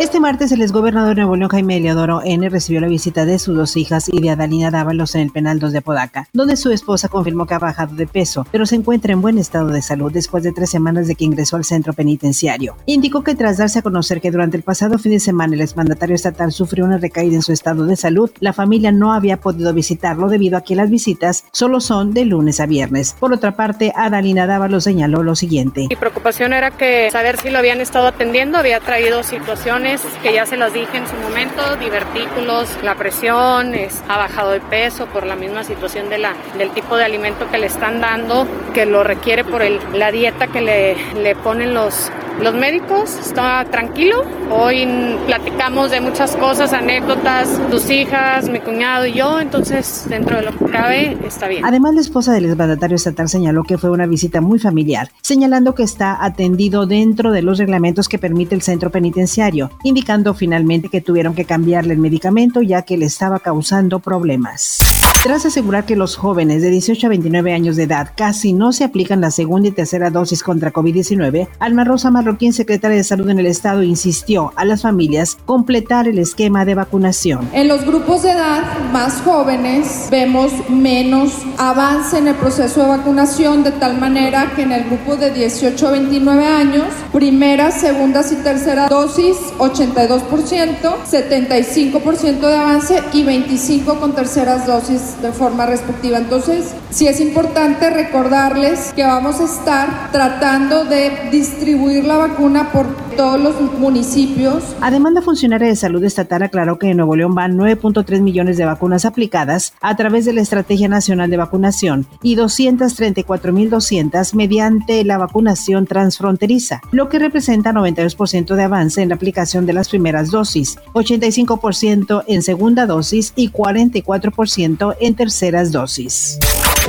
Este martes, el exgobernador de Nuevo León, Jaime Eleodoro N., recibió la visita de sus dos hijas y de Adalina Dávalos en el penal 2 de Apodaca, donde su esposa confirmó que ha bajado de peso, pero se encuentra en buen estado de salud después de tres semanas de que ingresó al centro penitenciario. Indicó que tras darse a conocer que durante el pasado fin de semana el exmandatario estatal sufrió una recaída en su estado de salud, la familia no había podido visitarlo debido a que las visitas solo son de lunes a viernes. Por otra parte, Adalina Dávalos señaló lo siguiente. Mi preocupación era que saber si lo habían estado atendiendo, había traído situaciones que ya se las dije en su momento, divertículos, la presión, es, ha bajado de peso por la misma situación de la, del tipo de alimento que le están dando, que lo requiere por el, la dieta que le, le ponen los, los médicos, está tranquilo. Hoy platicamos de muchas cosas, anécdotas, tus hijas, mi cuñado y yo, entonces dentro de lo que cabe está bien. Además, la esposa del exmandatario estatal señaló que fue una visita muy familiar, señalando que está atendido dentro de los reglamentos que permite el centro penitenciario, indicando finalmente que tuvieron que cambiarle el medicamento ya que le estaba causando problemas. Tras asegurar que los jóvenes de 18 a 29 años de edad casi no se aplican la segunda y tercera dosis contra COVID-19, Alma Rosa Marroquín, secretaria de Salud en el Estado, insistió a las familias completar el esquema de vacunación. En los grupos de edad más jóvenes vemos menos avance en el proceso de vacunación, de tal manera que en el grupo de 18 a 29 años, primera, segunda y tercera dosis, 82%, 75% de avance y 25 con terceras dosis de forma respectiva. Entonces, sí es importante recordarles que vamos a estar tratando de distribuir la vacuna por todos los municipios. Además, la funcionaria de salud estatal aclaró que en Nuevo León van 9.3 millones de vacunas aplicadas a través de la Estrategia Nacional de Vacunación y 234.200 mediante la vacunación transfronteriza, lo que representa 92% de avance en la aplicación de las primeras dosis, 85% en segunda dosis y 44% en terceras dosis.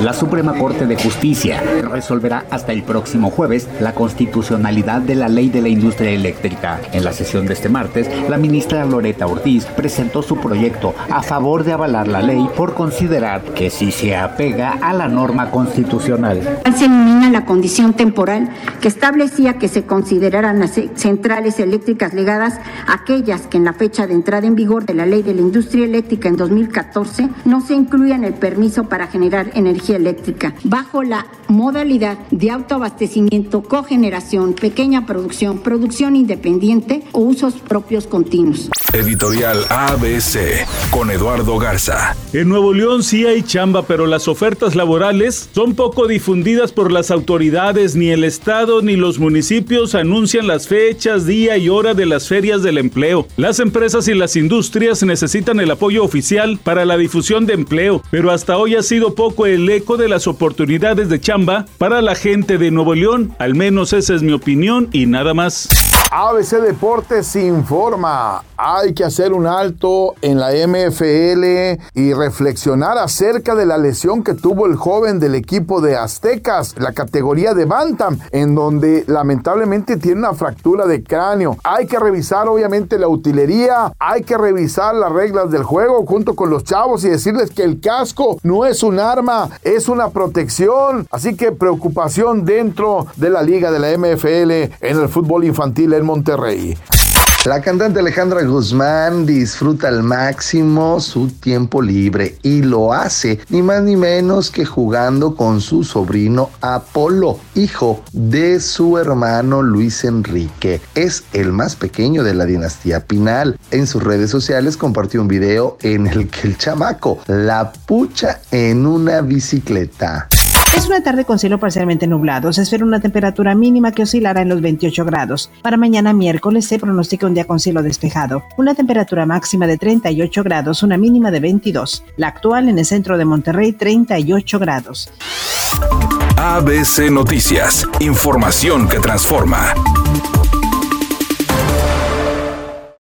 La Suprema Corte de Justicia resolverá hasta el próximo jueves la constitucionalidad de la ley de la industria eléctrica. En la sesión de este martes, la ministra Loreta Ortiz presentó su proyecto a favor de avalar la ley por considerar que si se apega a la norma constitucional. Se elimina la condición temporal que establecía que se consideraran las centrales eléctricas ligadas aquellas que en la fecha de entrada en vigor de la ley de la industria eléctrica en 2014 no se incluían el permiso para generar energía eléctrica bajo la modalidad de autoabastecimiento, cogeneración, pequeña producción, producción independiente o usos propios continuos. Editorial ABC con Eduardo Garza. En Nuevo León sí hay chamba, pero las ofertas laborales son poco difundidas por las autoridades, ni el Estado ni los municipios anuncian las fechas, día y hora de las ferias del empleo. Las empresas y las industrias necesitan el apoyo oficial para la difusión de empleo, pero hasta hoy ha sido poco el eco de las oportunidades de chamba para la gente de Nuevo León. Al menos esa es mi opinión y nada más. ABC Deportes informa, hay que hacer un alto en la MFL y reflexionar acerca de la lesión que tuvo el joven del equipo de Aztecas, la categoría de Bantam, en donde lamentablemente tiene una fractura de cráneo. Hay que revisar obviamente la utilería, hay que revisar las reglas del juego junto con los chavos y decirles que el casco no es un arma, es una protección. Así que preocupación dentro de la liga de la MFL en el fútbol infantil Monterrey. La cantante Alejandra Guzmán disfruta al máximo su tiempo libre y lo hace ni más ni menos que jugando con su sobrino Apolo, hijo de su hermano Luis Enrique. Es el más pequeño de la dinastía Pinal. En sus redes sociales compartió un video en el que el chamaco la pucha en una bicicleta. Es una tarde con cielo parcialmente nublado. Se espera una temperatura mínima que oscilará en los 28 grados. Para mañana miércoles se pronostica un día con cielo despejado. Una temperatura máxima de 38 grados, una mínima de 22. La actual en el centro de Monterrey, 38 grados. ABC Noticias. Información que transforma.